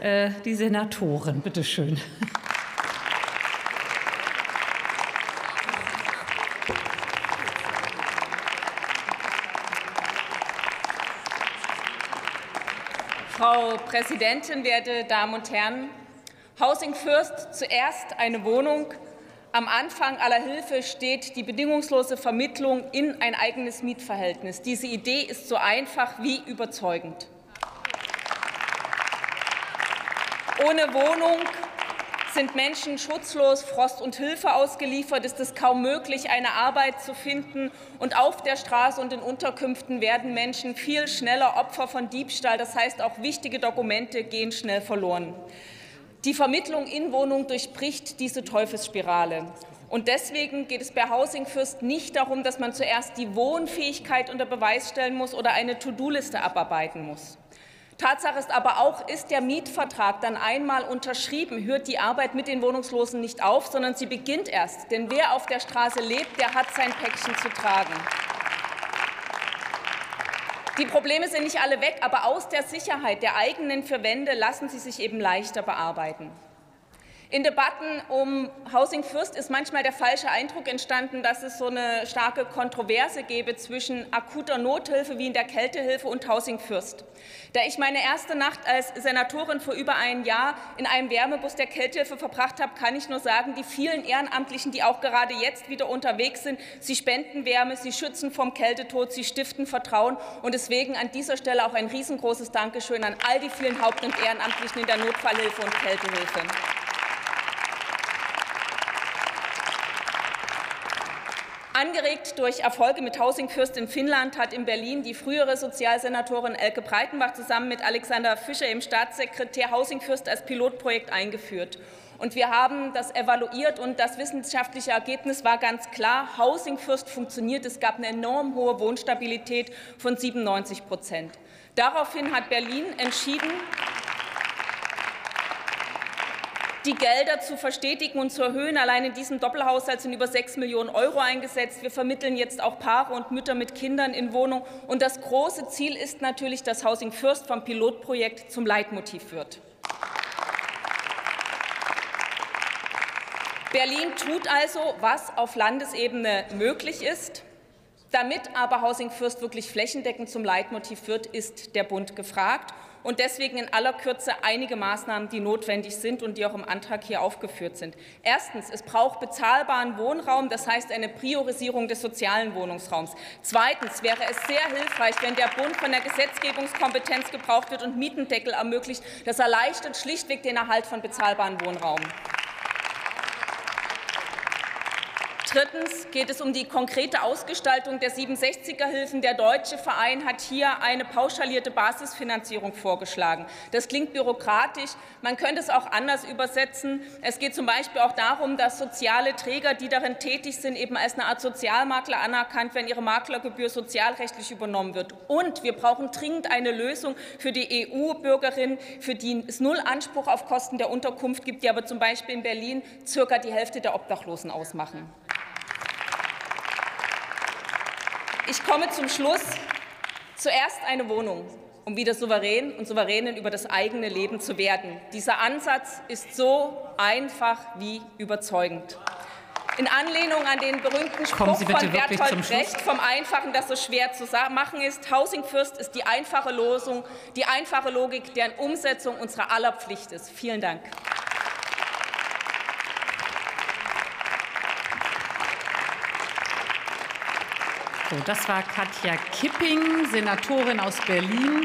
äh, die Senatoren. Bitte schön. Frau Präsidentin, werte Damen und Herren! Housing First, zuerst eine Wohnung. Am Anfang aller Hilfe steht die bedingungslose Vermittlung in ein eigenes Mietverhältnis. Diese Idee ist so einfach wie überzeugend. Ohne Wohnung sind Menschen schutzlos Frost und Hilfe ausgeliefert, ist es kaum möglich, eine Arbeit zu finden. Und auf der Straße und in Unterkünften werden Menschen viel schneller Opfer von Diebstahl. Das heißt, auch wichtige Dokumente gehen schnell verloren. Die Vermittlung in Wohnung durchbricht diese Teufelsspirale. Und deswegen geht es bei Housing First nicht darum, dass man zuerst die Wohnfähigkeit unter Beweis stellen muss oder eine To-Do-Liste abarbeiten muss. Tatsache ist aber auch, ist der Mietvertrag dann einmal unterschrieben, hört die Arbeit mit den Wohnungslosen nicht auf, sondern sie beginnt erst. Denn wer auf der Straße lebt, der hat sein Päckchen zu tragen. Die Probleme sind nicht alle weg, aber aus der Sicherheit der eigenen vier Wände lassen sie sich eben leichter bearbeiten. In Debatten um Housing First ist manchmal der falsche Eindruck entstanden, dass es so eine starke Kontroverse gäbe zwischen akuter Nothilfe wie in der Kältehilfe und Housing First. Da ich meine erste Nacht als Senatorin vor über einem Jahr in einem Wärmebus der Kältehilfe verbracht habe, kann ich nur sagen, die vielen Ehrenamtlichen, die auch gerade jetzt wieder unterwegs sind, sie spenden Wärme, sie schützen vom Kältetod, sie stiften Vertrauen. Und deswegen an dieser Stelle auch ein riesengroßes Dankeschön an all die vielen Haupt- und Ehrenamtlichen in der Notfallhilfe und Kältehilfe. Angeregt durch Erfolge mit Housing First in Finnland hat in Berlin die frühere Sozialsenatorin Elke Breitenbach zusammen mit Alexander Fischer im Staatssekretär Housing First als Pilotprojekt eingeführt. Und wir haben das evaluiert und das wissenschaftliche Ergebnis war ganz klar, Housing First funktioniert. Es gab eine enorm hohe Wohnstabilität von 97 Prozent. Daraufhin hat Berlin entschieden, die Gelder zu verstetigen und zu erhöhen. Allein in diesem Doppelhaushalt sind über 6 Millionen Euro eingesetzt. Wir vermitteln jetzt auch Paare und Mütter mit Kindern in Wohnung. Und das große Ziel ist natürlich, dass Housing First vom Pilotprojekt zum Leitmotiv wird. Berlin tut also, was auf Landesebene möglich ist. Damit aber Housing First wirklich flächendeckend zum Leitmotiv wird, ist der Bund gefragt und deswegen in aller Kürze einige Maßnahmen, die notwendig sind und die auch im Antrag hier aufgeführt sind. Erstens, es braucht bezahlbaren Wohnraum, das heißt eine Priorisierung des sozialen Wohnungsraums. Zweitens wäre es sehr hilfreich, wenn der Bund von der Gesetzgebungskompetenz gebraucht wird und Mietendeckel ermöglicht. Das erleichtert schlichtweg den Erhalt von bezahlbaren Wohnraum. Drittens geht es um die konkrete Ausgestaltung der 67er-Hilfen. Der Deutsche Verein hat hier eine pauschalierte Basisfinanzierung vorgeschlagen. Das klingt bürokratisch. Man könnte es auch anders übersetzen. Es geht zum Beispiel auch darum, dass soziale Träger, die darin tätig sind, eben als eine Art Sozialmakler anerkannt werden, ihre Maklergebühr sozialrechtlich übernommen wird. Und wir brauchen dringend eine Lösung für die EU-Bürgerinnen, für die es null Anspruch auf Kosten der Unterkunft gibt, die aber zum Beispiel in Berlin circa die Hälfte der Obdachlosen ausmachen. Ich komme zum Schluss. Zuerst eine Wohnung, um wieder souverän und Souveränin über das eigene Leben zu werden. Dieser Ansatz ist so einfach wie überzeugend. In Anlehnung an den berühmten Spruch von Bertolt Brecht vom Einfachen, das so schwer zu machen ist, Housing First ist die einfache Losung, die einfache Logik, deren Umsetzung unserer aller Pflicht ist. Vielen Dank. So, das war Katja Kipping, Senatorin aus Berlin.